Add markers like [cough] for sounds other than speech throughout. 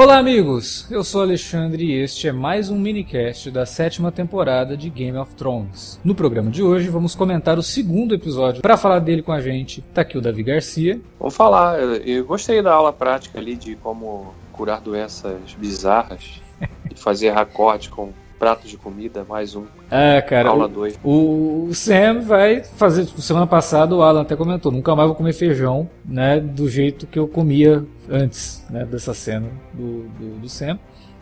Olá, amigos! Eu sou Alexandre e este é mais um minicast da sétima temporada de Game of Thrones. No programa de hoje, vamos comentar o segundo episódio. Para falar dele com a gente, tá aqui o Davi Garcia. Vamos falar, eu gostei da aula prática ali de como curar doenças bizarras [laughs] e fazer racorde com pratos de comida, mais um. É, cara. Aula 2. O, o, Sam vai fazer. Tipo, semana passada o Alan até comentou: nunca mais vou comer feijão, né? Do jeito que eu comia antes, né? Dessa cena do, do, do Sam.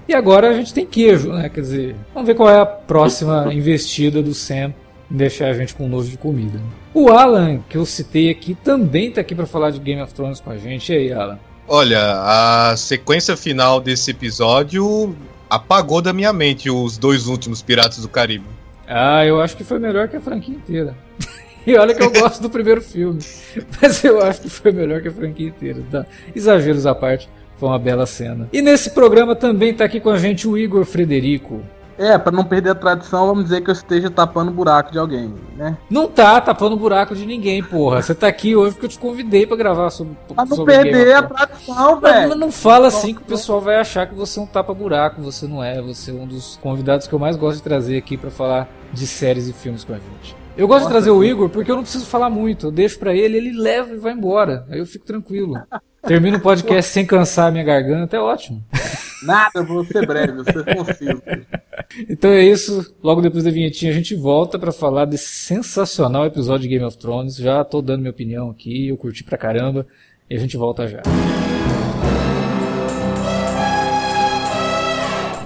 E agora a gente tem queijo, né? Quer dizer, vamos ver qual é a próxima [laughs] investida do Sam em deixar a gente com nojo de comida. O Alan, que eu citei aqui, também tá aqui para falar de Game of Thrones com a gente. E aí, Alan? Olha, a sequência final desse episódio apagou da minha mente os dois últimos Piratas do Caribe. Ah, eu acho que foi melhor que a franquia inteira. [laughs] E olha que eu gosto do primeiro filme, mas eu acho que foi melhor que a franquia inteira. Tá? Exageros à parte, foi uma bela cena. E nesse programa também está aqui com a gente o Igor Frederico. É, para não perder a tradição, vamos dizer que eu esteja tapando o buraco de alguém, né? Não tá tapando o buraco de ninguém, porra. Você tá aqui hoje porque eu te convidei para gravar sobre. Pra não sobre perder a tradição, velho. Não, não fala assim que o pessoal vai achar que você é um tapa-buraco. Você não é. Você é um dos convidados que eu mais gosto de trazer aqui para falar de séries e filmes com a gente. Eu gosto Nossa, de trazer o Igor porque eu não preciso falar muito. Eu deixo para ele, ele leva e vai embora. Aí eu fico tranquilo. Termino o podcast sem cansar a minha garganta, é ótimo. Nada, eu vou ser breve, eu ser conciso. Então é isso. Logo depois da vinhetinha a gente volta para falar desse sensacional episódio de Game of Thrones. Já tô dando minha opinião aqui, eu curti pra caramba. E a gente volta já.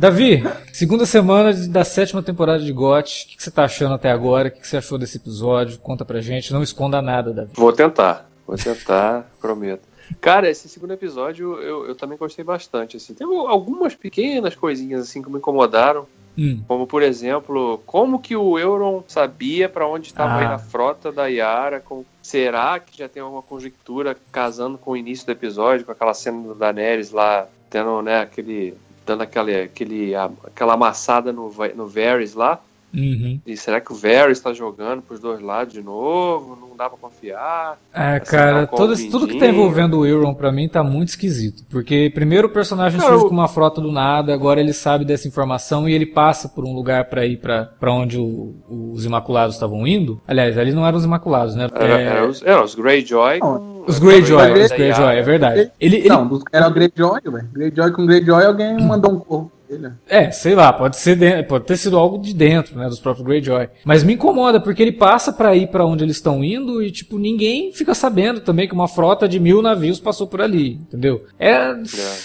Davi, segunda semana da sétima temporada de GOT. O que, você tá achando até agora? O que, você achou desse episódio? Conta pra gente. Não esconda nada, Davi. Vou tentar. Vou tentar, [laughs] prometo. Cara, esse segundo episódio eu, eu também gostei bastante. Assim. Tem algumas pequenas coisinhas assim que me incomodaram. Hum. Como, por exemplo, como que o Euron sabia para onde estava ah. indo a frota da Yara? Será que já tem alguma conjectura casando com o início do episódio, com aquela cena do Daenerys lá, tendo né, aquele dando aquele, aquele, aquela amassada no, no Varys lá. Uhum. E será que o Varys está jogando para os dois lados de novo? Não dá para confiar? É, cara, todo, tudo que tá envolvendo o Euron para mim tá muito esquisito. Porque primeiro o personagem Não, surge com uma frota do nada, agora ele sabe dessa informação e ele passa por um lugar para ir para onde o, os Imaculados estavam indo. Aliás, ali não eram os Imaculados, né? Era, é... era os, era os Greyjoy. Com... Os Greyjoy, os Greyjoy, é verdade. Ele, ele... Não, era o Greyjoy, velho. Greyjoy com Greyjoy, alguém mandou um corpo. É, sei lá, pode ser dentro, pode ter sido algo de dentro, né, dos próprios Greyjoy. Mas me incomoda porque ele passa para ir para onde eles estão indo e tipo ninguém fica sabendo também que uma frota de mil navios passou por ali, entendeu? É,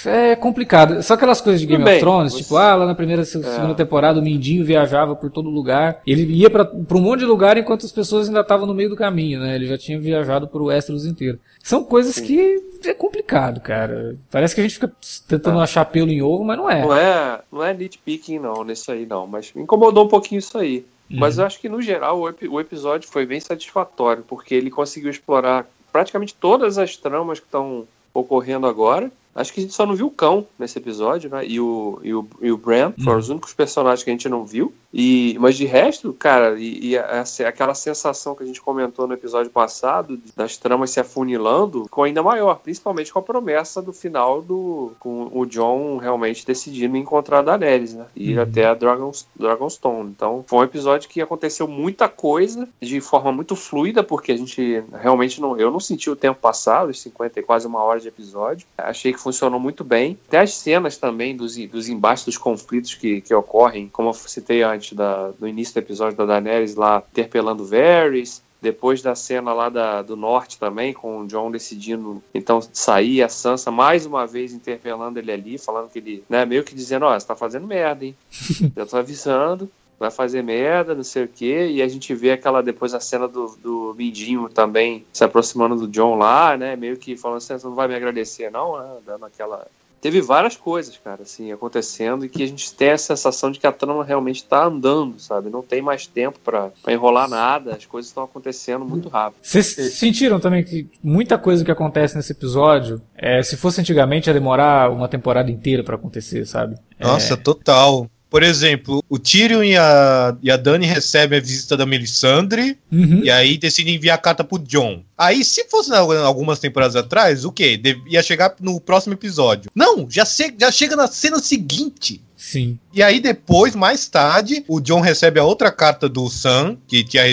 é, é complicado. Só aquelas coisas de Game Bem, of Thrones, você... tipo, ah, lá na primeira, segunda é. temporada o Mindinho viajava por todo lugar. Ele ia para um monte de lugar enquanto as pessoas ainda estavam no meio do caminho, né? Ele já tinha viajado por Westeros inteiro. São coisas Sim. que é complicado, cara. Parece que a gente fica tentando ah. achar pelo em ovo, mas não é. Não é, não é nitpicking não, nisso aí não, mas me incomodou um pouquinho isso aí. Uhum. Mas eu acho que no geral o, o episódio foi bem satisfatório, porque ele conseguiu explorar praticamente todas as tramas que estão ocorrendo agora. Acho que a gente só não viu o cão nesse episódio, né? E o, e o, e o Bran foram uhum. os únicos personagens que a gente não viu. E, mas de resto, cara, e, e a, a, aquela sensação que a gente comentou no episódio passado, das tramas se afunilando, ficou ainda maior, principalmente com a promessa do final do. com o John realmente decidindo encontrar a Daenerys, né? E ir uhum. até a Dragon's, Dragonstone. Então, foi um episódio que aconteceu muita coisa de forma muito fluida, porque a gente realmente não. Eu não senti o tempo passado, os 50 e quase uma hora de episódio. Achei que funcionou muito bem. Até as cenas também dos, dos embates dos conflitos que, que ocorrem, como eu citei antes da, do início do episódio da Daenerys lá interpelando Varys, depois da cena lá da, do norte também, com o John decidindo então sair, a Sansa mais uma vez interpelando ele ali, falando que ele, né, meio que dizendo, ó, oh, você tá fazendo merda, hein? [laughs] Já tô avisando, vai fazer merda, não sei o quê, e a gente vê aquela, depois a cena do, do Mindinho também se aproximando do John lá, né, meio que falando assim, você não vai me agradecer não, né, dando aquela teve várias coisas, cara, assim, acontecendo e que a gente tem a sensação de que a trama realmente está andando, sabe? Não tem mais tempo para enrolar nada, as coisas estão acontecendo muito rápido. Vocês sentiram também que muita coisa que acontece nesse episódio, é, se fosse antigamente, ia demorar uma temporada inteira para acontecer, sabe? Nossa, é... total. Por exemplo, o Tyrion e a, e a Dani recebem a visita da Melisandre uhum. e aí decidem enviar a carta pro John. Aí, se fosse algumas temporadas atrás, o quê? Ia chegar no próximo episódio. Não, já, já chega na cena seguinte. Sim. E aí depois, mais tarde, o John recebe a outra carta do Sam, que tinha,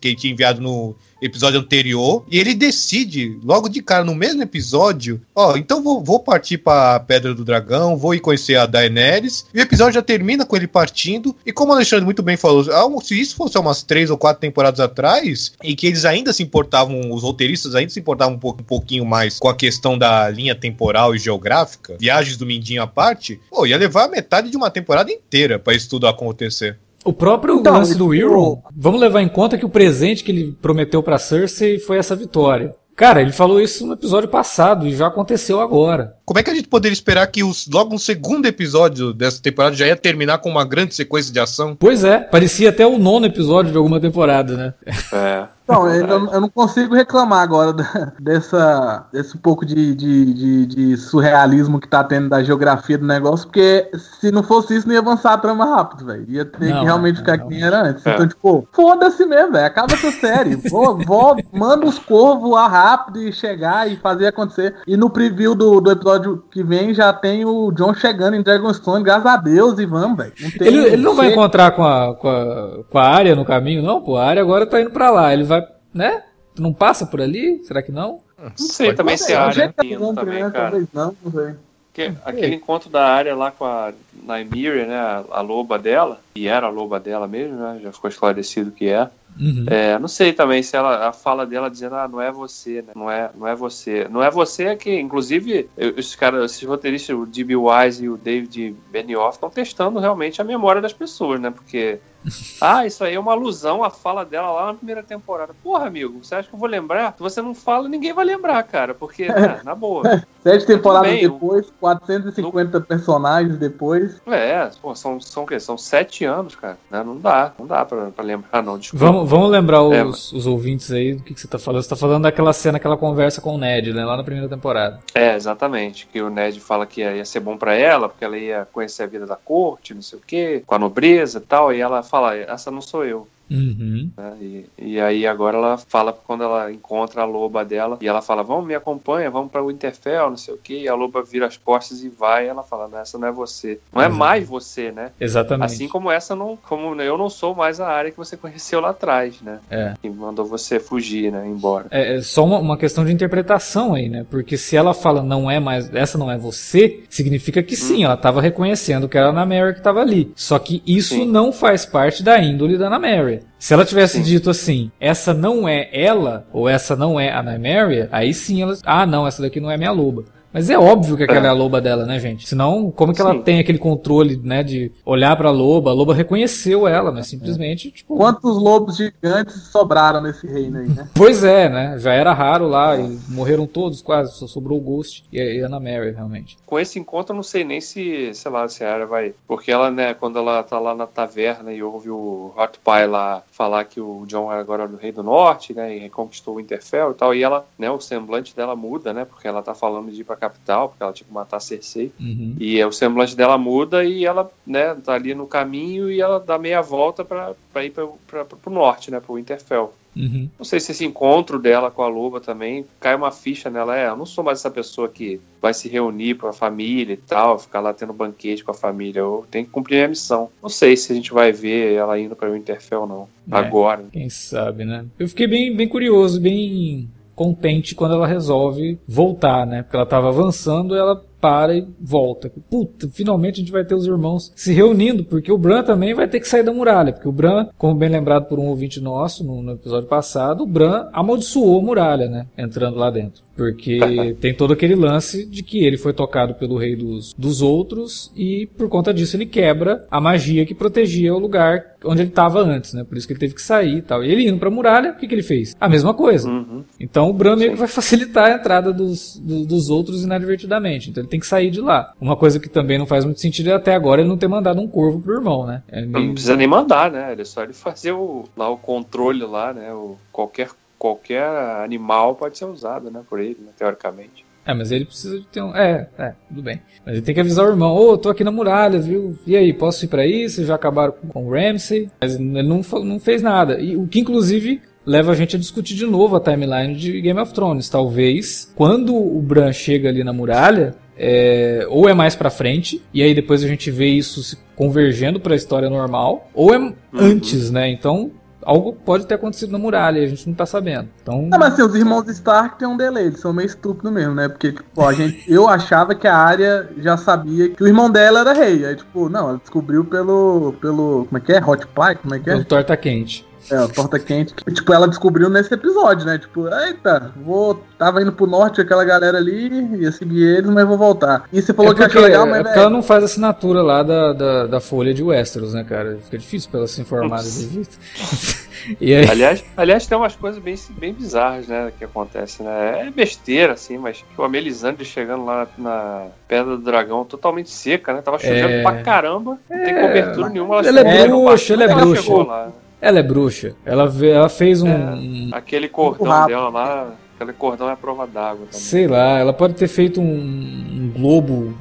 que tinha enviado no episódio anterior, e ele decide, logo de cara, no mesmo episódio, ó, então vou, vou partir pra Pedra do Dragão, vou ir conhecer a Daenerys, e o episódio já termina com ele partindo, e como o Alexandre muito bem falou, se isso fosse umas três ou quatro temporadas atrás, e que eles ainda se importavam, os roteiristas ainda se importavam um, um pouquinho mais com a questão da linha temporal e geográfica, viagens do Mindinho à parte, pô, ia levar metade de uma temporada inteira para isso tudo acontecer. O próprio então, lance do Euron, vamos levar em conta que o presente que ele prometeu para Cersei foi essa vitória. Cara, ele falou isso no episódio passado e já aconteceu agora. Como é que a gente poderia esperar que os, logo no segundo episódio dessa temporada já ia terminar com uma grande sequência de ação? Pois é, parecia até o nono episódio de alguma temporada, né? É. Não, eu, eu, não consigo reclamar agora dessa, desse pouco de, de, de, de, surrealismo que tá tendo da geografia do negócio, porque se não fosse isso, não ia avançar a trama rápido, velho. Ia ter não, que realmente não, ficar não. quem era antes. É. Então, tipo, foda-se mesmo, velho. Acaba essa série. vou, vou, manda os corvos lá rápido e chegar e fazer acontecer. E no preview do, do episódio que vem já tem o John chegando em Dragonstone, graças a Deus, e vamos, velho. Ele, ele não vai encontrar com a, com, a, com a área no caminho, não, pô. A área agora tá indo pra lá. Ele vai né? Tu não passa por ali? Será que não? Não sei também se a área não, também, né? cara. Não, não sei. Que, aquele encontro da área lá com a Nymeria, né, a, a, loba dela, e era a loba dela mesmo, né, já ficou esclarecido que é. Uhum. é. Não sei também se ela, a fala dela dizendo, ah, não é você, né, não é, não é você. Não é você é que, inclusive, os caras, esses roteiristas, o D.B. Wise e o David Benioff, estão testando realmente a memória das pessoas, né, porque [laughs] ah, isso aí é uma alusão à fala dela lá na primeira temporada. Porra, amigo, você acha que eu vou lembrar? Se você não fala, ninguém vai lembrar, cara, porque, [laughs] né, na boa. Sete temporadas bem, depois, 450 no... personagens depois. É, pô, são, são o quê? São sete anos, cara. Né? Não dá, não dá pra, pra lembrar, não. Desculpa. Vamos, vamos lembrar os, é, os ouvintes aí do que, que você tá falando. Você tá falando daquela cena, aquela conversa com o Ned, né? Lá na primeira temporada. É, exatamente. Que o Ned fala que ia, ia ser bom pra ela, porque ela ia conhecer a vida da corte, não sei o quê, com a nobreza e tal, e ela fala, essa não sou eu. Uhum. Né? E, e, aí agora ela fala quando ela encontra a loba dela e ela fala, vamos, me acompanha, vamos para o Winterfell, não sei o que. E a loba vira as costas e vai. E ela fala, não, essa não é você. Não é uhum. mais você, né? Exatamente. Assim como essa não, como eu não sou mais a área que você conheceu lá atrás, né? É. Que mandou você fugir, né? Embora. É, é só uma, uma, questão de interpretação aí, né? Porque se ela fala não é mais, essa não é você, significa que sim, hum. ela estava reconhecendo que era a Ana Mary que estava ali. Só que isso sim. não faz parte da índole da Ana Mary. Se ela tivesse sim. dito assim, essa não é ela, ou essa não é a Nymeria, aí sim ela. Ah, não, essa daqui não é minha loba. Mas é óbvio que aquela é, é a loba dela, né, gente? Senão, como que ela Sim. tem aquele controle, né, de olhar pra loba? A loba reconheceu ela, né? Simplesmente, é. tipo. Quantos lobos gigantes sobraram nesse reino aí, né? pois é, né? Já era raro lá é. e morreram todos quase, só sobrou o Ghost e a Ana Mary, realmente. Com esse encontro, eu não sei nem se, sei lá, se a Arya vai. Porque ela, né, quando ela tá lá na taverna e ouve o Hot Pie lá falar que o John é agora do Rei do Norte, né, e reconquistou o Interfell e tal, e ela, né, o semblante dela muda, né, porque ela tá falando de ir pra capital, porque ela tinha que matar a Cersei. Uhum. E o semblante dela muda e ela, né, tá ali no caminho e ela dá meia volta para ir para o norte, né, para o Winterfell. Uhum. Não sei se esse encontro dela com a loba também cai uma ficha nela. É, eu não sou mais essa pessoa que vai se reunir com a família e tal, ficar lá tendo banquete com a família. Eu tenho que cumprir a missão. Não sei se a gente vai ver ela indo para o Winterfell, não. É, Agora. Quem sabe, né? Eu fiquei bem, bem curioso, bem contente quando ela resolve voltar, né? Porque ela estava avançando, ela para e volta. Puta, finalmente a gente vai ter os irmãos se reunindo, porque o Bran também vai ter que sair da muralha, porque o Bran, como bem lembrado por um ouvinte nosso no, no episódio passado, o Bran amaldiçoou a muralha, né? Entrando lá dentro. Porque tem todo aquele lance de que ele foi tocado pelo rei dos, dos outros e por conta disso ele quebra a magia que protegia o lugar onde ele estava antes, né? Por isso que ele teve que sair e tal. E ele indo pra muralha, o que, que ele fez? A mesma coisa. Uhum. Então o Bran meio que vai facilitar a entrada dos, do, dos outros inadvertidamente. Então ele tem que sair de lá. Uma coisa que também não faz muito sentido é até agora ele não ter mandado um corvo pro irmão, né? É meio... Não precisa nem mandar, né? É só ele fazer o, lá o controle lá, né? O, qualquer qualquer animal pode ser usado, né, por ele, né, teoricamente. É, mas ele precisa de ter um. É, é, tudo bem. Mas ele tem que avisar o irmão: Ô, oh, tô aqui na muralha, viu? E aí, posso ir pra isso? Já acabaram com o Ramsey. Mas ele não, não fez nada. E o que, inclusive, leva a gente a discutir de novo a timeline de Game of Thrones. Talvez, quando o Bran chega ali na muralha, é, ou é mais para frente e aí depois a gente vê isso se convergendo para a história normal, ou é uhum. antes, né? Então algo pode ter acontecido na muralha, a gente não tá sabendo. Então... Não, mas assim, os irmãos Stark têm um delay, eles são meio estúpidos mesmo, né? Porque, tipo, a gente, eu achava que a área já sabia que o irmão dela era rei. Aí, tipo, não, ela descobriu pelo. pelo. Como é que é? Hot Pie? Como é que é? Pelo torta quente. É, a torta quente. Que, tipo, ela descobriu nesse episódio, né? Tipo, eita, vou. Tava indo pro norte aquela galera ali, ia seguir eles, mas vou voltar. E você falou é porque, que achou legal, mas. É porque ela não faz assinatura lá da, da, da folha de Westeros, né, cara? Fica difícil pra ela se informar desse jeito. [laughs] E aí... aliás, aliás, tem umas coisas bem, bem bizarras, né, que acontecem, né? É besteira, assim, mas tipo, a Melisandre chegando lá na Pedra do Dragão totalmente seca, né? Tava chovendo é... pra caramba, não tem é... cobertura nenhuma. Ela, ela é bruxa, ela é bruxa. Ela, ela é bruxa. Ela, ela fez um. É, aquele cordão dela lá. Aquele cordão é a prova d'água também. Sei lá, ela pode ter feito um, um globo,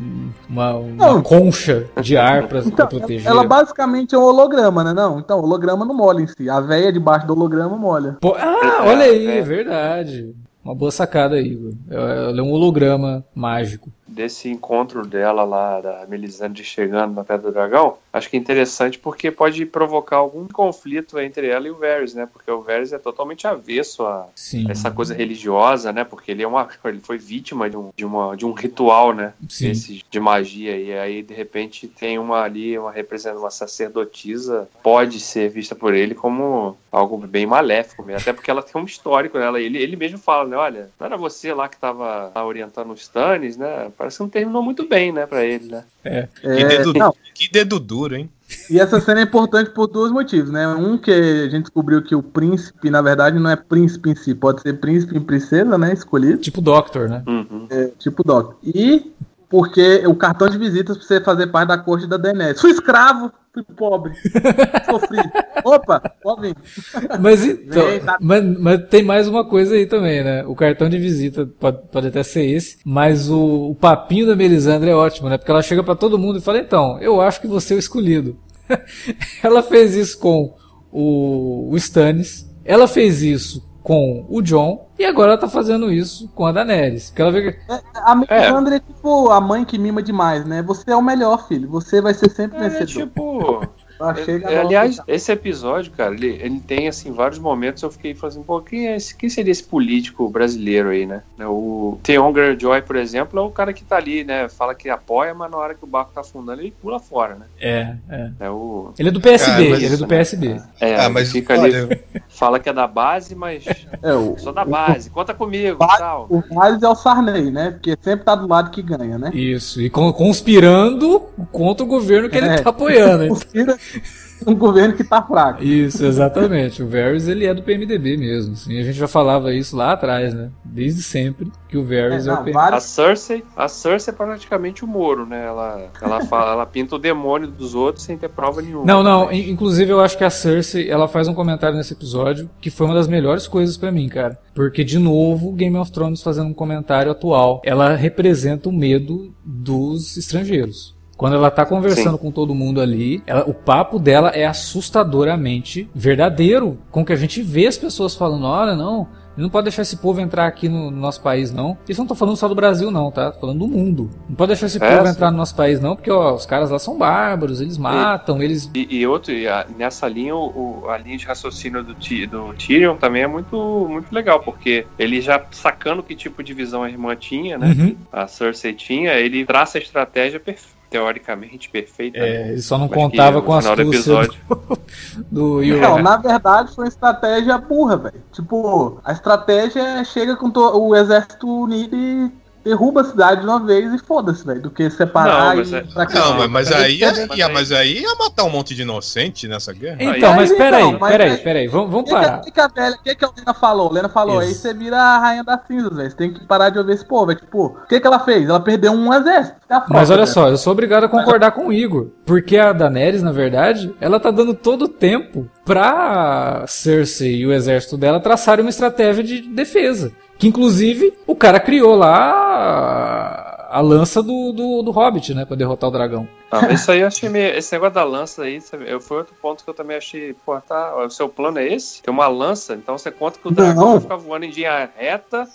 uma, uma concha de ar pra, então, pra proteger. Ela basicamente é um holograma, né? Não, então, holograma não molha em si. A véia debaixo do holograma molha. Pô, ah, olha aí, é verdade. Uma boa sacada aí, Igor. Ela é um holograma mágico desse encontro dela lá, da Melisandre chegando na Pedra do Dragão, acho que é interessante porque pode provocar algum conflito entre ela e o Varys, né? Porque o Varys é totalmente avesso a Sim. essa coisa religiosa, né? Porque ele é uma, [laughs] ele foi vítima de um, de uma, de um ritual, né? Esse, de magia e aí de repente tem uma ali uma representando uma sacerdotisa pode ser vista por ele como algo bem maléfico, mesmo. até porque ela tem um histórico, né? Ele, ele mesmo fala, né? Olha, não era você lá que estava orientando os Stannis, né? Parece que não terminou muito bem, né, pra ele, né? É. Que, dedo, não. que dedo duro, hein? E essa cena é importante por dois motivos, né? Um que a gente descobriu que o príncipe, na verdade, não é príncipe em si, pode ser príncipe e princesa, né? Escolhido. Tipo Doctor, né? Uhum. É, tipo Doctor. E porque o cartão de visitas pra você fazer parte da corte da Daenerys. Fui escravo, fui pobre, [laughs] sofri. Opa, pobre. Mas então, tá... mas, mas, tem mais uma coisa aí também, né? O cartão de visita pode, pode até ser esse, mas o, o papinho da Melisandre é ótimo, né? Porque ela chega para todo mundo e fala: então, eu acho que você é o escolhido. [laughs] ela fez isso com o, o Stannis, ela fez isso com o John e agora ela tá fazendo isso com a Daenerys. Que ela vê que... É, a Melisandre é. é tipo a mãe que mima demais, né? Você é o melhor, filho. Você vai ser sempre é, vencedor. Tipo, é, é, aliás, esse episódio, cara, ele, ele tem assim vários momentos. Eu fiquei falando assim, pô, quem, é esse, quem seria esse político brasileiro aí, né? O Theon Greyjoy, por exemplo, é o cara que tá ali, né? Fala que apoia, mas na hora que o barco tá afundando, ele pula fora, né? É, é. é o... Ele é do PSB, ele é do PSB. É, ah, mas fica ali, fala que é da base, mas [laughs] é, o, sou da base, conta comigo o, tal. O Vales é o Sarney, né? Porque sempre tá do lado que ganha, né? Isso, e conspirando contra o governo que ele é. tá apoiando. Conspira, [laughs] [laughs] um governo que tá fraco. Isso, exatamente. O Varys, ele é do PMDB mesmo. Assim. A gente já falava isso lá atrás, né? Desde sempre que o Varys é, é o PMDB. Vários... A Cersei, a Cersei é praticamente o Moro, né? Ela, ela, [laughs] fala, ela pinta o demônio dos outros sem ter prova nenhuma. Não, não. Inclusive, eu acho que a Cersei, ela faz um comentário nesse episódio que foi uma das melhores coisas para mim, cara. Porque, de novo, Game of Thrones fazendo um comentário atual. Ela representa o medo dos estrangeiros. Quando ela tá conversando Sim. com todo mundo ali, ela, o papo dela é assustadoramente verdadeiro. Com que a gente vê as pessoas falando: olha, não, não pode deixar esse povo entrar aqui no, no nosso país, não. Isso não tô falando só do Brasil, não, tá? Tô falando do mundo. Não pode deixar esse é, povo sim. entrar no nosso país, não, porque ó, os caras lá são bárbaros, eles matam, e, eles. E, e outro, e a, nessa linha, o, a linha de raciocínio do, do Tyrion também é muito, muito legal, porque ele já sacando que tipo de visão a irmã tinha, né? Uhum. A Cersei tinha, ele traça a estratégia perfeita teoricamente perfeita. É, né? ele só não contava com a astúcia do, do [laughs] Não, na verdade foi uma estratégia burra, velho. Tipo, a estratégia chega com o exército unido e derruba a cidade de uma vez e foda-se, velho, do que separar não, mas, é... não, mas, mas aí, ia, mas aí ia matar um monte de inocente nessa guerra. Então, mas peraí, então, peraí, peraí, vamos, vamos parar. O que, que, a velha, que, que a Lena falou? Lena falou, Isso. aí você vira a rainha das cinzas, velho, você tem que parar de ouvir esse povo, tipo, o que que ela fez? Ela perdeu um exército. Frota, mas olha só, eu sou obrigado a concordar com o Igor, porque a Daenerys, na verdade, ela tá dando todo o tempo pra Cersei e o exército dela traçarem uma estratégia de defesa. Que inclusive o cara criou lá a lança do, do, do Hobbit, né? Pra derrotar o dragão. Ah, isso aí eu achei meio. Esse negócio da lança aí, eu, foi outro ponto que eu também achei. Pô, tá. O seu plano é esse? Tem uma lança, então você conta que o dragão Não. vai ficar voando em linha reta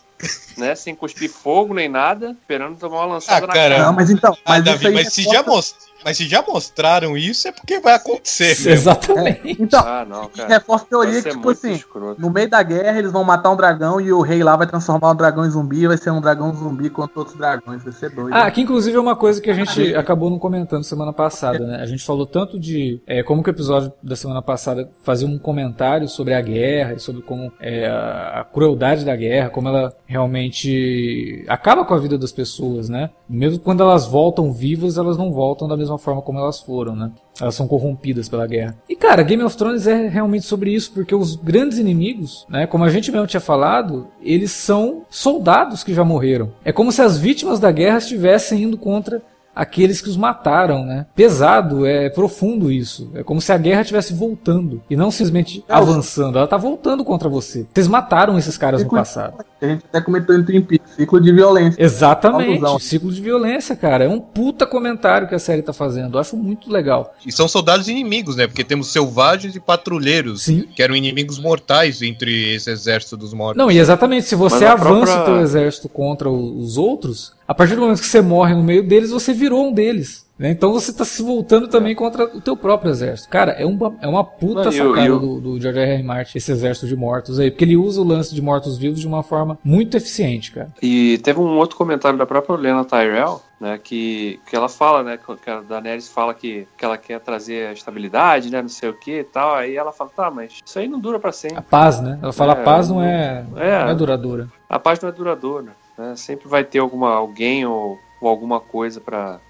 né? Sem cuspir fogo nem nada, esperando tomar uma lançada ah, na cara. Não, mas então, mas, ah, Davi, mas se já mostrou mas se já mostraram isso, é porque vai acontecer. Mesmo. Exatamente. É, então, ah, não, reforça a teoria que, tipo assim, escroto. no meio da guerra eles vão matar um dragão e o rei lá vai transformar um dragão em zumbi e vai ser um dragão zumbi contra outros dragões. Vai ser doido. Ah, né? que inclusive é uma coisa que a gente acabou não comentando semana passada, né? A gente falou tanto de é, como que o episódio da semana passada fazia um comentário sobre a guerra e sobre como é, a, a crueldade da guerra, como ela realmente acaba com a vida das pessoas, né? Mesmo quando elas voltam vivas, elas não voltam da mesma mesma forma como elas foram, né? Elas são corrompidas pela guerra. E cara, Game of Thrones é realmente sobre isso, porque os grandes inimigos, né, como a gente mesmo tinha falado, eles são soldados que já morreram. É como se as vítimas da guerra estivessem indo contra aqueles que os mataram, né? Pesado, é profundo isso. É como se a guerra estivesse voltando e não simplesmente é, avançando. Ela tá voltando contra você. Vocês mataram esses caras no passado. A gente até comentou em Twin Peaks, ciclo de violência. Exatamente, ciclo de violência, cara. É um puta comentário que a série tá fazendo. Eu acho muito legal. E são soldados inimigos, né? Porque temos selvagens e patrulheiros, Sim. que eram inimigos mortais entre esse exército dos mortos. Não, e exatamente, se você avança própria... o teu exército contra os outros, a partir do momento que você morre no meio deles, você virou um deles. Né? Então você está se voltando também contra o teu próprio exército. Cara, é uma, é uma puta Não, sacada eu, eu... Do, do George R. R. Martin, esse exército de mortos aí. Porque ele usa o lance de mortos-vivos de uma forma muito eficiente, cara. E teve um outro comentário da própria Lena Tyrell, né, que, que ela fala, né, que a Daenerys fala que, que ela quer trazer a estabilidade, né, não sei o que e tal, aí ela fala, tá, mas isso aí não dura para sempre. A paz, né? Ela fala, é, a paz não é, é, não é duradoura. A paz não é duradoura. Né? Sempre vai ter alguma, alguém ou, ou alguma coisa para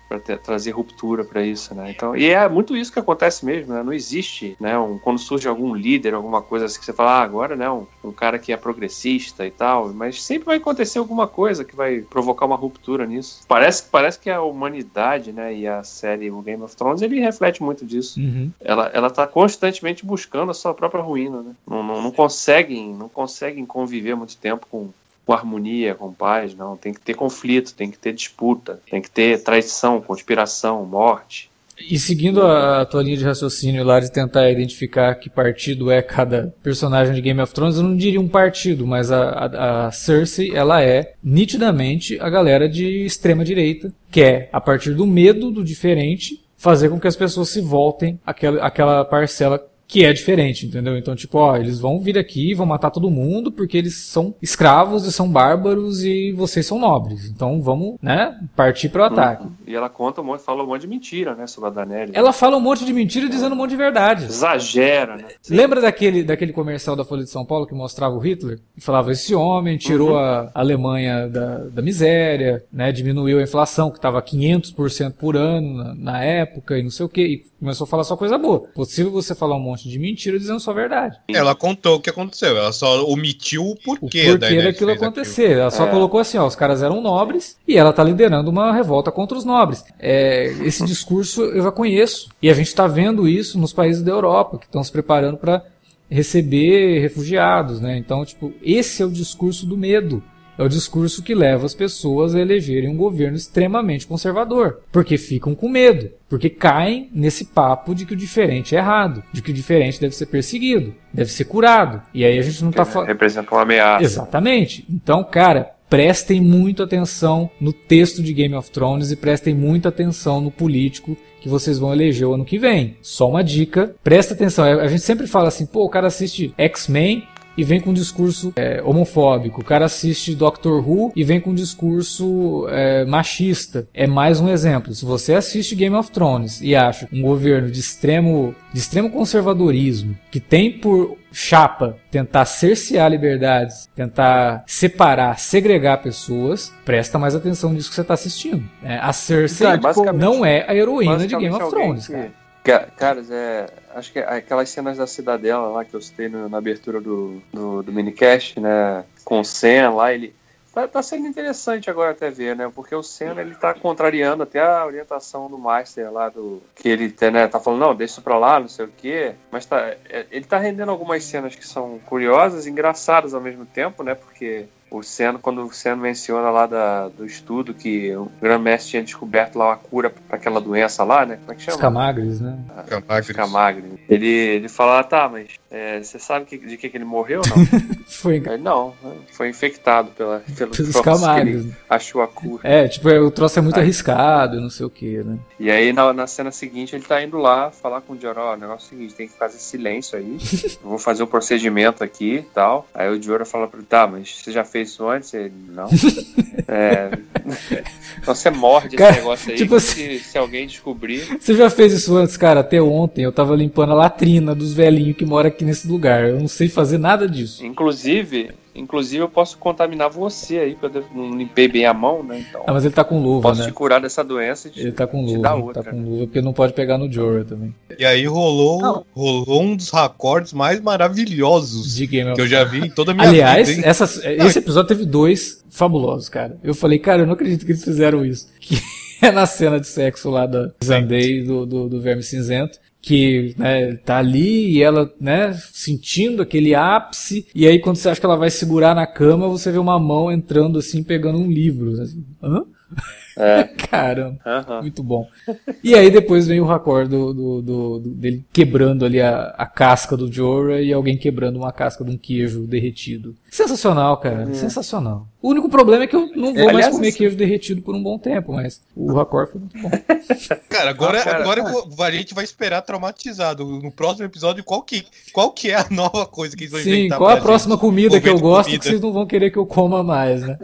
trazer ruptura para isso, né? Então, e é muito isso que acontece mesmo, né? Não existe, né? Um, quando surge algum líder, alguma coisa assim que você fala, ah, agora, né? Um, um, cara que é progressista e tal, mas sempre vai acontecer alguma coisa que vai provocar uma ruptura nisso. Parece, parece que a humanidade, né? E a série o Game of Thrones ele reflete muito disso. Uhum. Ela, ela tá constantemente buscando a sua própria ruína, né? Não, não, não conseguem, não conseguem conviver muito tempo com com harmonia, com paz, não. Tem que ter conflito, tem que ter disputa, tem que ter traição, conspiração, morte. E seguindo a tua linha de raciocínio lá de tentar identificar que partido é cada personagem de Game of Thrones, eu não diria um partido, mas a, a, a Cersei, ela é nitidamente a galera de extrema direita, que é, a partir do medo do diferente, fazer com que as pessoas se voltem àquela, àquela parcela que é diferente, entendeu? Então, tipo, ó, eles vão vir aqui, vão matar todo mundo porque eles são escravos e são bárbaros e vocês são nobres. Então, vamos, né, partir para o ataque. E ela conta um monte, fala um monte de mentira, né, sobre a Daenerys. Ela fala um monte de mentira dizendo um monte de verdade. Exagera, né? Lembra daquele, daquele comercial da Folha de São Paulo que mostrava o Hitler? E falava, esse homem tirou uhum. a Alemanha da, da miséria, né, diminuiu a inflação, que estava 500% por ano na, na, época e não sei o que, e começou a falar só coisa boa. Possível você falar um monte de mentira dizendo só a verdade. Ela contou o que aconteceu, ela só omitiu o porquê, o porquê daquilo acontecer. Aquilo. Ela só é. colocou assim, ó, os caras eram nobres e ela tá liderando uma revolta contra os nobres. É, esse [laughs] discurso eu já conheço e a gente está vendo isso nos países da Europa que estão se preparando para receber refugiados, né? Então, tipo, esse é o discurso do medo. É o discurso que leva as pessoas a elegerem um governo extremamente conservador, porque ficam com medo, porque caem nesse papo de que o diferente é errado, de que o diferente deve ser perseguido, deve ser curado. E aí a gente não está falando. Representa uma ameaça. Exatamente. Então, cara, prestem muito atenção no texto de Game of Thrones e prestem muita atenção no político que vocês vão eleger o ano que vem. Só uma dica, presta atenção. A gente sempre fala assim, pô, o cara assiste X-Men e vem com um discurso é, homofóbico. O cara assiste Doctor Who e vem com um discurso é, machista. É mais um exemplo. Se você assiste Game of Thrones e acha um governo de extremo, de extremo conservadorismo, que tem por chapa tentar cercear liberdades, tentar separar, segregar pessoas, presta mais atenção nisso que você está assistindo. É, a Cersei então, não é a heroína de Game of Thrones, cara. Caras, é, acho que aquelas cenas da cidadela lá que eu citei no, na abertura do, do, do minicast, né? Com o Sen lá, ele. Tá, tá, sendo interessante agora até ver, né? Porque o Senna ele tá contrariando até a orientação do Master lá do. Que ele né, tá falando, não, deixa isso pra lá, não sei o quê. Mas tá, é, ele tá rendendo algumas cenas que são curiosas engraçadas ao mesmo tempo, né? Porque o Senna, quando o Senna menciona lá da, do estudo que o Grã-Mestre tinha descoberto lá uma cura para aquela doença lá, né? Como é que chama? Escamagres, né? Escamagres. Escamagres. Ele, ele fala, ah, tá, mas é, você sabe que, de que, que ele morreu não? [laughs] foi. Ele, não, foi infectado pela, [laughs] pelos escamagres. Né? achou a cura. É, tipo, o troço é muito Aí. arriscado, não sei o que, né? E aí na, na cena seguinte ele tá indo lá falar com o Dior, ó, oh, o negócio é o seguinte, tem que fazer silêncio aí, [laughs] vou fazer o um procedimento aqui e tal. Aí o Dior fala pra ele, tá, mas você já fez isso antes? Ele, não. [laughs] é... Então você morde cara, esse negócio aí, tipo assim, se, se, alguém descobrir. Você já fez isso antes, cara? Até ontem eu tava limpando a latrina dos velhinhos que moram aqui nesse lugar. Eu não sei fazer nada disso. Inclusive, Inclusive, eu posso contaminar você aí, porque eu não limpei bem a mão, né? Então, ah, mas ele tá com luva, posso né? te curar dessa doença e te, Ele tá com luva, outra, tá com né? luva, porque não pode pegar no Jorah também. E aí rolou, rolou um dos recordes mais maravilhosos De Game que eu já vi em toda a minha Aliás, vida. Aliás, esse episódio teve dois fabulosos, cara. Eu falei, cara, eu não acredito que eles fizeram isso. [laughs] Que é na cena de sexo lá da Zandei do, do, do Verme Cinzento que né, tá ali e ela, né, sentindo aquele ápice, e aí quando você acha que ela vai segurar na cama, você vê uma mão entrando assim, pegando um livro. Assim, Hã? É. [laughs] Caramba, uhum. muito bom. E aí depois vem o raccord do, do, do, do, dele quebrando ali a, a casca do Jorah e alguém quebrando uma casca de um queijo derretido. Sensacional, cara, uhum. sensacional. O único problema é que eu não vou é, mais comer queijo derretido por um bom tempo, mas o raccord foi muito bom. [laughs] Cara, agora, ah, cara, agora cara. a gente vai esperar traumatizado no próximo episódio qual que, qual que é a nova coisa que eles vão Sim, inventar. Sim, qual a próxima comida que eu gosto comida. que vocês não vão querer que eu coma mais, né?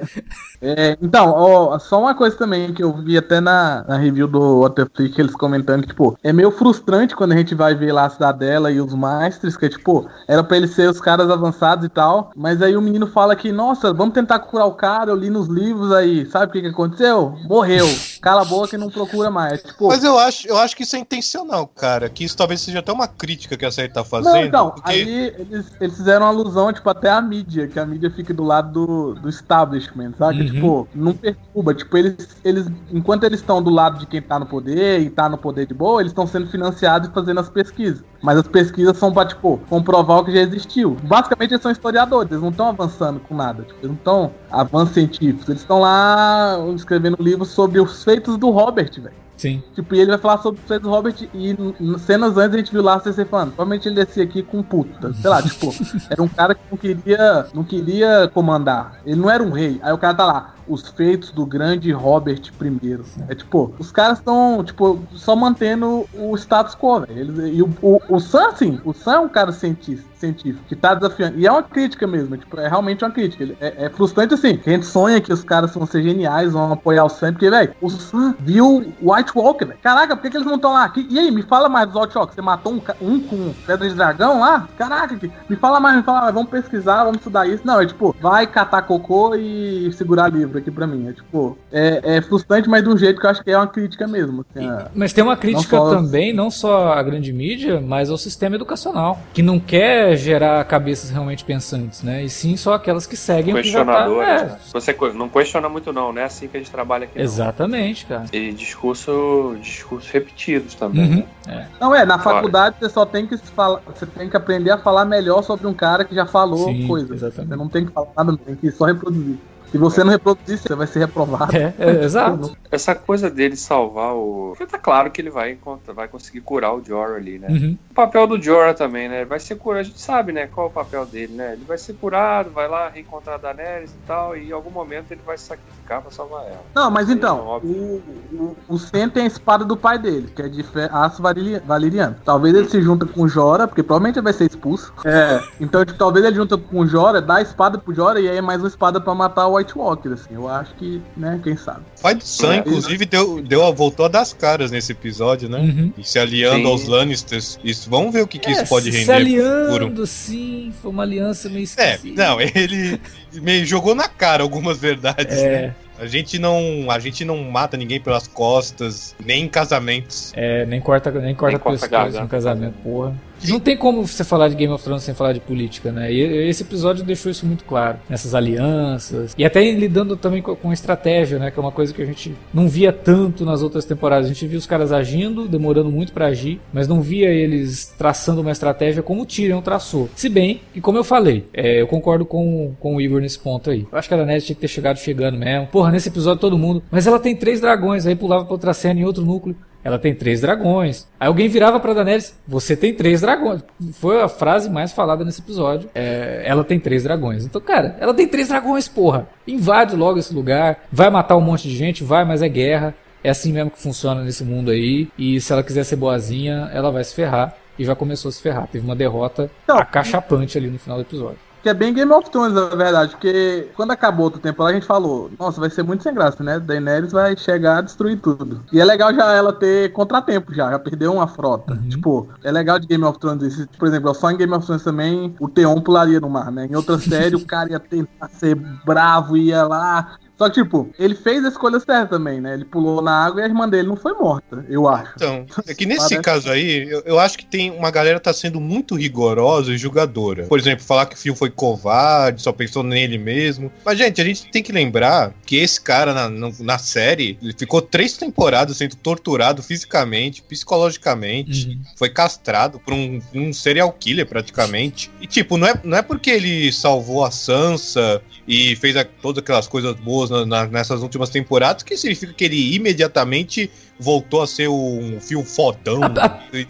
É, então, ó, só uma coisa também que eu vi até na, na review do Waterflix, eles comentando que, tipo, é meio frustrante quando a gente vai ver lá a Cidadela e os Mestres, que, tipo, era pra eles ser os caras avançados e tal, mas aí o menino fala que, nossa, vamos tentar curar o cara, eu li nos livros aí, sabe o que que aconteceu? Morreu. Cala a boca e não procura mais. Tipo, mas eu acho, eu acho que isso é intencional, cara, que isso talvez seja até uma crítica que a série tá fazendo. Não, então, porque... aí eles, eles fizeram alusão, tipo, até a mídia, que a mídia fique do lado do, do establishment, sabe? Uhum. Que, tipo, não perturba, tipo, eles, eles enquanto eles estão do lado de quem tá no poder e tá no poder de boa, eles estão sendo financiados e fazendo as pesquisas. Mas as pesquisas são pra, tipo, comprovar o que já existiu. Basicamente, eles são historiadores, eles não estão avançando com nada. Tipo, eles não estão avanços científicos. Eles estão lá escrevendo livros sobre os feitos do Robert, velho. Sim. Tipo, e ele vai falar sobre o Fred Robert e cenas antes a gente viu lá você falando, provavelmente ele descia aqui com puta. Sei lá, tipo, [laughs] era um cara que não queria, não queria comandar. Ele não era um rei. Aí o cara tá lá, os feitos do grande Robert I. É tipo, os caras estão, tipo, só mantendo o status quo, velho. E o, o, o Sam, assim, o Sam é um cara cientista, científico, que tá desafiando. E é uma crítica mesmo, tipo, é realmente uma crítica. É, é frustrante assim, que a gente sonha que os caras vão ser geniais, vão apoiar o Sam, porque, velho, o Sam viu White Walker, velho. Caraca, por que, que eles não estão lá? E aí, me fala mais dos White Walker. Você matou um, um com pedra de dragão lá? Caraca, me fala mais, me fala mais. Vamos pesquisar, vamos estudar isso. Não, é tipo, vai catar cocô e segurar livro aqui pra mim. É tipo, é, é frustrante, mas de um jeito que eu acho que é uma crítica mesmo. Assim, a... Mas tem uma crítica não também, não só à grande mídia, mas ao sistema educacional, que não quer gerar cabeças realmente pensantes, né? E sim só aquelas que seguem o que já tá... é. Né? Você não questiona muito não, né? É assim que a gente trabalha aqui. Exatamente, não. cara. E discurso, discursos repetidos também, uhum. né? É. Não é, na faculdade você só tem que falar, você tem que aprender a falar melhor sobre um cara que já falou sim, coisa. Exatamente. Você não tem que falar nada, tem que só reproduzir. Se você não reproduzir, você vai ser reprovado. É, é [laughs] exato. Essa coisa dele salvar o. Porque tá claro que ele vai encontrar, vai conseguir curar o Jorah ali, né? Uhum. O papel do Jorah também, né? Vai ser curado. A gente sabe, né? Qual é o papel dele, né? Ele vai ser curado, vai lá reencontrar a Daenerys e tal, e em algum momento ele vai se sacrificar pra salvar ela. Não, mas então, é o, o, o Sen tem a espada do pai dele, que é de aço valeriano. Talvez ele se junta com o Jorah, porque provavelmente ele vai ser expulso. É. Então, tipo, talvez ele junta com o Jorah, dá a espada pro Jorah e aí é mais uma espada pra matar o White Walker, assim. Eu acho que, né, quem sabe. Pai do Sam, é, inclusive, deu, deu, voltou a dar as caras nesse episódio, né? Uhum. E se aliando sim. aos Lannisters. Isso, vamos ver o que, que é, isso pode render. Se aliando, por... sim, foi uma aliança meio esquisita. É, não, ele meio jogou na cara algumas verdades, é. né? A gente não, a gente não mata ninguém pelas costas, nem em casamentos. É, nem corta, nem corta, nem corta pescoço no casamento, porra. Não tem como você falar de Game of Thrones sem falar de política, né? E esse episódio deixou isso muito claro. Nessas alianças. E até lidando também com, estratégia, né? Que é uma coisa que a gente não via tanto nas outras temporadas. A gente via os caras agindo, demorando muito para agir, mas não via eles traçando uma estratégia como o Tyrion traçou. Se bem que, como eu falei, é, eu concordo com, com o Igor nesse ponto aí. Eu acho que a Daenerys tinha que ter chegado chegando mesmo. Porra, nesse episódio todo mundo. Mas ela tem três dragões, aí pulava pra outra cena em outro núcleo. Ela tem três dragões. Aí alguém virava pra Daenerys, você tem três dragões. Foi a frase mais falada nesse episódio. É, ela tem três dragões. Então, cara, ela tem três dragões, porra. Invade logo esse lugar. Vai matar um monte de gente, vai, mas é guerra. É assim mesmo que funciona nesse mundo aí. E se ela quiser ser boazinha, ela vai se ferrar. E já começou a se ferrar. Teve uma derrota acachapante ali no final do episódio. Que é bem Game of Thrones, na verdade, porque quando acabou outra temporada, a gente falou, nossa, vai ser muito sem graça, né? Daenerys vai chegar a destruir tudo. E é legal já ela ter contratempo já, já perdeu uma frota. Uhum. Tipo, é legal de Game of Thrones isso. Por exemplo, só em Game of Thrones também, o Theon pularia no mar, né? Em outra série, o cara ia tentar ser bravo, ia lá só que, tipo, ele fez a escolha certa também, né? Ele pulou na água e a irmã dele não foi morta, eu acho. Então, é que nesse caso aí, eu, eu, acho que tem uma galera tá sendo muito rigorosa e julgadora. Por exemplo, falar que o filho foi covarde, só pensou nele mesmo. Mas, gente, a gente tem que lembrar que esse cara na, na série, ele ficou três temporadas sendo torturado fisicamente, psicologicamente, uhum. foi castrado por um, um serial killer praticamente. E, tipo, não é, não é porque ele salvou a Sansa e fez a, todas aquelas coisas boas na, na, nessas últimas temporadas, que significa que ele imediatamente voltou a ser um filme fodão.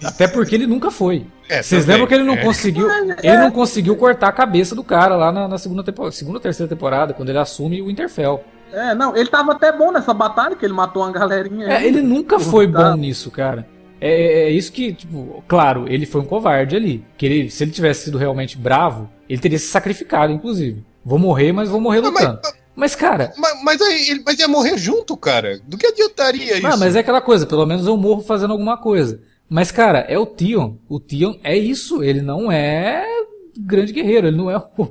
até porque ele nunca foi. É, Vocês lembram que ele não é. conseguiu. Ele não conseguiu cortar a cabeça do cara lá na, na segunda temporada, segunda ou terceira temporada, quando ele assume o Interfell. É, não, ele tava até bom nessa batalha, que ele matou uma galerinha. É, ele nunca foi bom nisso, cara. É, é, é, isso que, tipo, claro, ele foi um covarde ali. Que ele, se ele tivesse sido realmente bravo, ele teria se sacrificado, inclusive. Vou morrer, mas vou morrer lutando. Mas, mas, cara. Mas, mas, aí, mas ia morrer junto, cara. Do que adiantaria isso? Não, mas é aquela coisa, pelo menos eu morro fazendo alguma coisa. Mas, cara, é o Tion. O Tion é isso. Ele não é grande guerreiro. Ele não é o.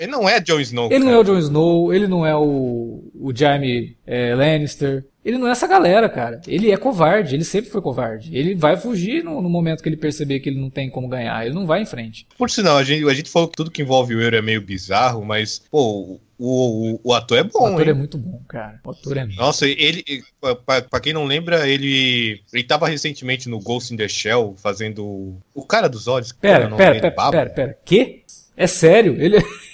Ele não é Jon Snow. Ele cara. não é o Jon Snow. Ele não é o, o Jaime é, Lannister. Ele não é essa galera, cara. Ele é covarde, ele sempre foi covarde. Ele vai fugir no, no, momento que ele perceber que ele não tem como ganhar. Ele não vai em frente. Por sinal, a gente, a gente falou que tudo que envolve o Euro é meio bizarro, mas, pô, o, o, o ator é bom, O ator hein? é muito bom, cara. O ator é Nossa, ele, pra, pra, quem não lembra, ele ele tava recentemente no Ghost in the Shell fazendo o cara dos olhos. Pera, pera, pera, pera, pera, pera. Que? É sério? Ele... [laughs]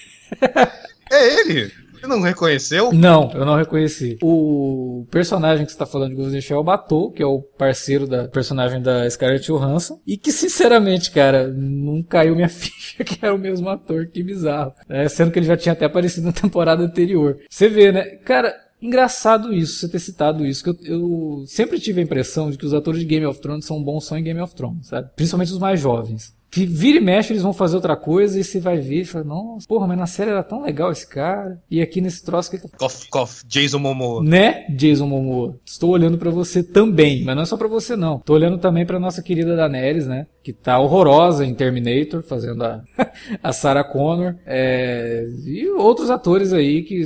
é ele. Você não reconheceu? Não, eu não reconheci. O personagem que você tá falando de Ghost in Shell é o Batou, que é o parceiro da personagem da Scarlett Johansson. E que, sinceramente, cara, não caiu minha [laughs] ficha que era o mesmo ator. Que bizarro. É, sendo que ele já tinha até aparecido na temporada anterior. Você vê, né? Cara, Engraçado isso, você ter citado isso, que eu, eu, sempre tive a impressão de que os atores de Game of Thrones são bons só em Game of Thrones, sabe? Principalmente os mais jovens que vira e mexe eles vão fazer outra coisa e você vai ver e fala, nossa, porra, mas na série era tão legal esse cara. E aqui nesse troço que ele tá... Cough, cough, Jason Momoa. Né, Jason Momoa? Estou olhando para você também, mas não é só para você não. Tô olhando também para nossa querida Daenerys, né? Que tá horrorosa em Terminator, fazendo a, [laughs] a Sarah Connor. É... E outros atores aí que...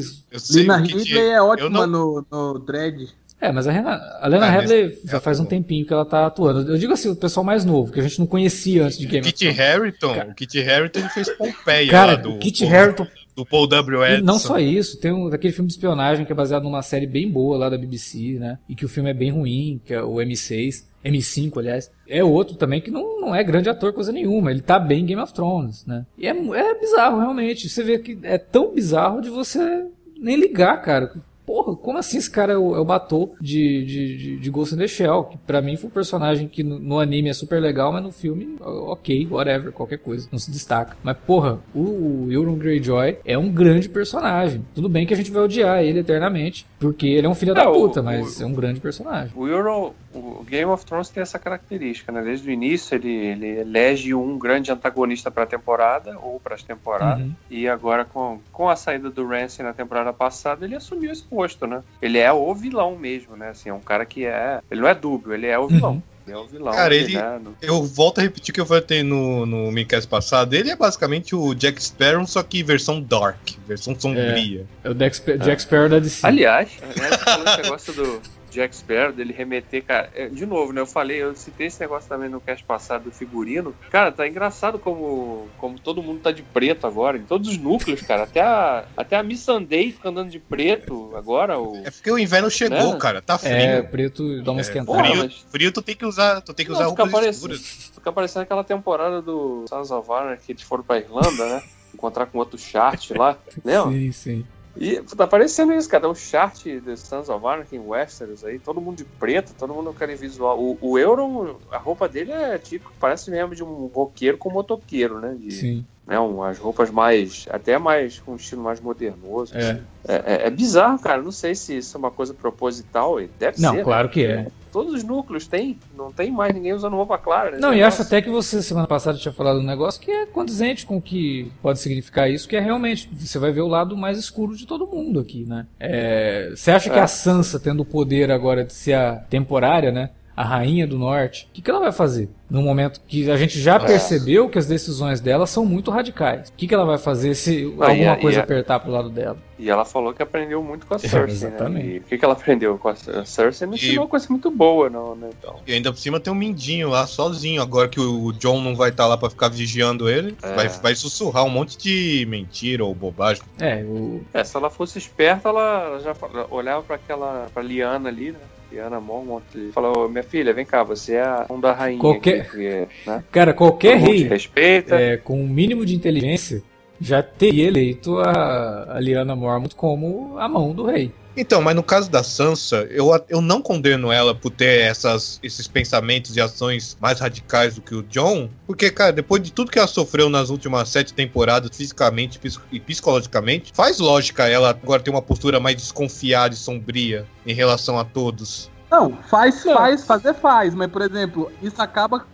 Lina Ridley é ótima não... no, no Dread. É, mas a, Rena, a Lena ah, Headley já faz um tempinho que ela tá atuando. Eu digo assim, o pessoal mais novo, que a gente não conhecia antes de Game of Thrones. Kit Harington, o Kit Harington fez Pompeia Cara, do, o Kit Harington do Paul W. Edson. E não só isso, tem um, aquele filme de espionagem que é baseado numa série bem boa lá da BBC, né? E que o filme é bem ruim, que é o M6. M5, aliás, é outro também que não, não é grande ator, coisa nenhuma. Ele tá bem em Game of Thrones, né? E é, é bizarro, realmente. Você vê que é tão bizarro de você nem ligar, cara porra, como assim esse cara é o, é o Batou de, de, de, de, Ghost in the Shell? Que pra mim foi um personagem que no, no, anime é super legal, mas no filme, ok, whatever, qualquer coisa, não se destaca. Mas porra, o, o Euron Greyjoy é um grande personagem. Tudo bem que a gente vai odiar ele eternamente, porque ele é um filho é, da puta, o, mas o, é um grande personagem. O Euron, o Game of Thrones tem essa característica, né? Desde o início ele, ele elege um grande antagonista pra temporada, ou para as temporadas, uhum. e agora com, com a saída do Ramsay na temporada passada, ele assumiu esse oposto, né? Ele é o vilão mesmo, né? Assim, é um cara que é. Ele não é dúbio, ele é o vilão. Uhum. Ele é o vilão. Cara, ele. Né? Eu volto a repetir o que eu falei no, no Minicast passado. Ele é basicamente o Jack Sparrow, só que versão dark, versão sombria. É, é o Jack, Jack Sparrow da DC. Aliás, [laughs] né, falando esse negócio do Jack Sparrow, dele remeter, cara. É, de novo, né? Eu falei, eu citei esse negócio também no cast passado do figurino. Cara, tá engraçado como, como todo mundo tá de preto agora, em todos os núcleos, cara. Até a, até a Miss Sunday fica andando de preto agora. O, é porque o inverno chegou, né? cara. Tá frio. É, preto dá uma é, esquentada. Frio, mas... frio tu tem que usar, tu tem que usar Não, roupas escuras. Fica parecendo aquela temporada do Sons of Anarchy que eles foram pra Irlanda, né? Encontrar com outro chart lá. [laughs] Lembra? Sim, sim. E tá aparecendo isso, cara. O chart de Sons of Anarchy em Westeros aí, todo mundo de preto, todo mundo querendo visual. O, o Euron, a roupa dele é tipo, parece mesmo de um roqueiro com motoqueiro, né? De, Sim. Né, umas roupas mais, até mais, com um estilo mais modernoso. É. Assim. É, é, é, bizarro, cara. Não sei se isso é uma coisa proposital. Deve não, ser. Não, claro né? que é. Todos os núcleos tem. Não tem mais ninguém usando roupa clara. Não, e acho até que você, semana passada, tinha falado um negócio que é condizente com o que pode significar isso, que é realmente, você vai ver o lado mais escuro de todo mundo aqui, né? É, você acha que é. a Sansa, tendo o poder agora de ser a temporária, né? A rainha do norte, o que, que ela vai fazer? No momento que a gente já é. percebeu que as decisões dela são muito radicais. O que, que ela vai fazer se ah, alguma a, coisa a, apertar pro lado dela? E ela falou que aprendeu muito com a [laughs] Cersei. É, exatamente. Né? E o que, que ela aprendeu com a Cersei? Não ensinou e... coisa muito boa, não, né? Então. E ainda por cima tem um mindinho lá sozinho. Agora que o John não vai estar tá lá para ficar vigiando ele, é. vai, vai sussurrar um monte de mentira ou bobagem. É, o... é se ela fosse esperta, ela já olhava para aquela pra Liana ali, né? Diana Mormont falou: Minha filha, vem cá, você é a da rainha. Qualquer... Aqui, né? Cara, qualquer rei respeita. É, com o um mínimo de inteligência já teria eleito a, a Liana Mormont como a mão do rei. Então, mas no caso da Sansa, eu, eu não condeno ela por ter essas, esses pensamentos e ações mais radicais do que o John, porque, cara, depois de tudo que ela sofreu nas últimas sete temporadas, fisicamente e psicologicamente, faz lógica ela agora ter uma postura mais desconfiada e sombria em relação a todos. Não, faz, faz, fazer faz, mas, por exemplo, isso acaba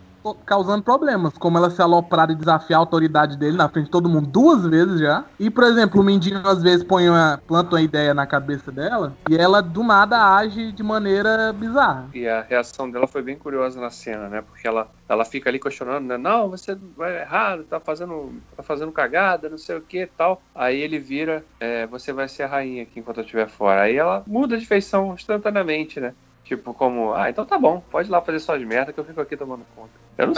causando problemas, como ela se aloprar e desafiar a autoridade dele na frente de todo mundo duas vezes já. E, por exemplo, o Mindinho às vezes põe uma, planta uma ideia na cabeça dela e ela do nada age de maneira bizarra. E a reação dela foi bem curiosa na cena, né? Porque ela, ela fica ali questionando, né? Não, você vai errado, tá fazendo, tá fazendo cagada, não sei o que tal. Aí ele vira, é, você vai ser a rainha aqui enquanto eu estiver fora. Aí ela muda de feição instantaneamente, né? Tipo, como, ah, então tá bom, pode ir lá fazer suas merdas que eu fico aqui tomando conta.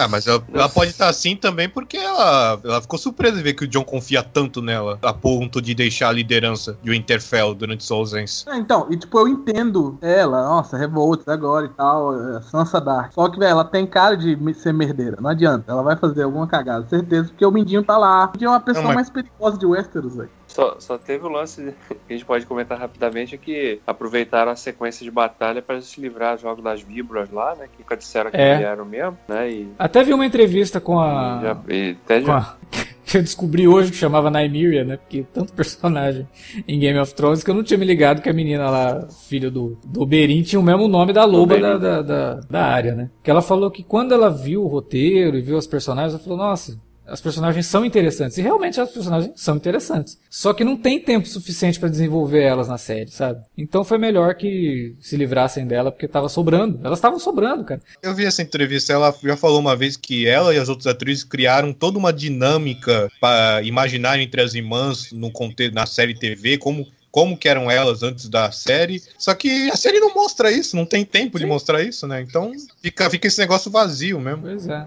ah, mas ela, ela pode estar assim também porque ela, ela ficou surpresa de ver que o John confia tanto nela, a ponto de deixar a liderança de Winterfell durante sua ausência. É, então, e tipo, eu entendo ela, nossa, revolta agora e tal, é, Sansa Dark. Só que, velho, ela tem cara de ser merdeira, não adianta, ela vai fazer alguma cagada, certeza, porque o Mindinho tá lá. O Mindinho é uma pessoa não, mas... mais perigosa de Westeros, velho. Só, só teve o lance [laughs] que a gente pode comentar rapidamente é que aproveitaram a sequência de batalha para se livrar do jogo das víboras lá, né? Que nunca disseram que é. vieram mesmo, né? E... Até vi uma entrevista com a. Já, e até já... A... [laughs] que eu descobri hoje que chamava Nymeria, né? Porque tanto personagem em Game of Thrones que eu não tinha me ligado que a menina lá, filha do, do Oberyn, tinha o mesmo nome da loba da, da, da, da área, né? Que ela falou que quando ela viu o roteiro e viu os personagens, ela falou, nossa, as personagens são interessantes. E realmente as personagens são interessantes. Só que não tem tempo suficiente para desenvolver elas na série, sabe? Então foi melhor que se livrassem dela porque tava sobrando. Elas estavam sobrando, cara. Eu vi essa entrevista, ela já falou uma vez que ela e as outras atrizes criaram toda uma dinâmica para imaginar entre as irmãs no contexto na série TV, como como que eram elas antes da série. Só que a série não mostra isso, não tem tempo Sim. de mostrar isso, né? Então fica, fica esse negócio vazio mesmo. Pois é.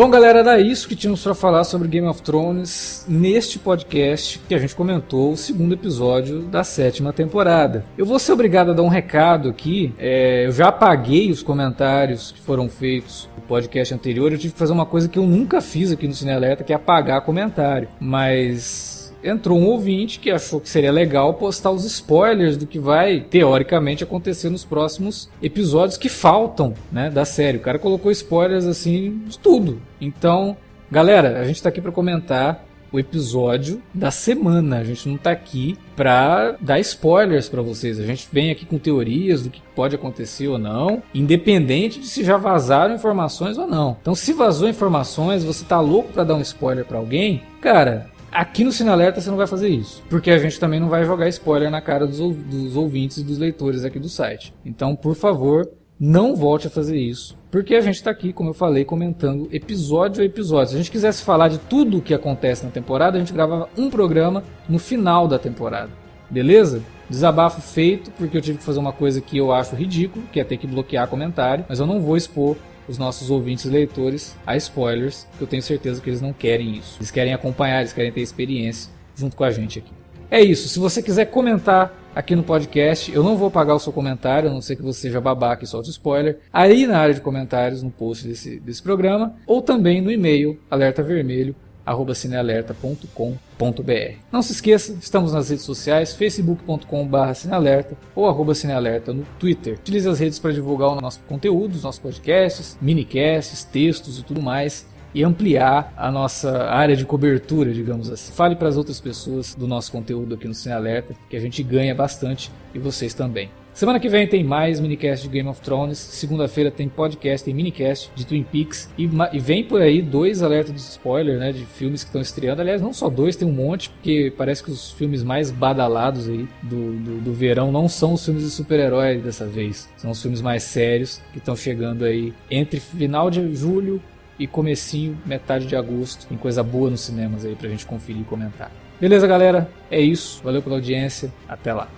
Bom, galera, era isso que tínhamos para falar sobre Game of Thrones neste podcast que a gente comentou o segundo episódio da sétima temporada. Eu vou ser obrigado a dar um recado aqui. É, eu já apaguei os comentários que foram feitos no podcast anterior. Eu tive que fazer uma coisa que eu nunca fiz aqui no Cine Alerta, que é apagar comentário. Mas entrou um ouvinte que achou que seria legal postar os spoilers do que vai teoricamente acontecer nos próximos episódios que faltam, né, da série. O cara colocou spoilers assim de tudo. Então, galera, a gente tá aqui para comentar o episódio da semana. A gente não tá aqui pra dar spoilers para vocês. A gente vem aqui com teorias do que pode acontecer ou não, independente de se já vazaram informações ou não. Então, se vazou informações, você tá louco para dar um spoiler para alguém, cara, Aqui no Cine Alerta você não vai fazer isso, porque a gente também não vai jogar spoiler na cara dos, dos ouvintes e dos leitores aqui do site. Então, por favor, não volte a fazer isso, porque a gente está aqui, como eu falei, comentando episódio a episódio. Se a gente quisesse falar de tudo o que acontece na temporada, a gente gravava um programa no final da temporada. Beleza? Desabafo feito, porque eu tive que fazer uma coisa que eu acho ridículo, que é ter que bloquear comentário, mas eu não vou expor os nossos ouvintes e leitores a spoilers, que eu tenho certeza que eles não querem isso. Eles querem acompanhar, eles querem ter experiência junto com a gente aqui. É isso. Se você quiser comentar aqui no podcast, eu não vou pagar o seu comentário, a não ser que você seja babaca e solte spoiler, aí na área de comentários, no post desse, desse programa, ou também no e-mail alertavermelho arroba cinealerta.com.br. Não se esqueça, estamos nas redes sociais, facebook.com.br cinealerta ou arroba cinealerta no Twitter. Utilize as redes para divulgar o nosso conteúdo, os nossos podcasts, minicasts, textos e tudo mais e ampliar a nossa área de cobertura, digamos assim. Fale para as outras pessoas do nosso conteúdo aqui no Cine Alerta, que a gente ganha bastante e vocês também. Semana que vem tem mais minicast de Game of Thrones. Segunda-feira tem podcast, tem minicast de Twin Peaks. E, e, vem por aí dois alertas de spoiler, né? De filmes que estão estreando. Aliás, não só dois, tem um monte, porque parece que os filmes mais badalados aí do, do, do verão não são os filmes de super-herói dessa vez. São os filmes mais sérios que estão chegando aí entre final de julho e comecinho, metade de agosto. Tem coisa boa nos cinemas aí pra gente conferir e comentar. Beleza, galera? É isso. Valeu pela audiência. Até lá.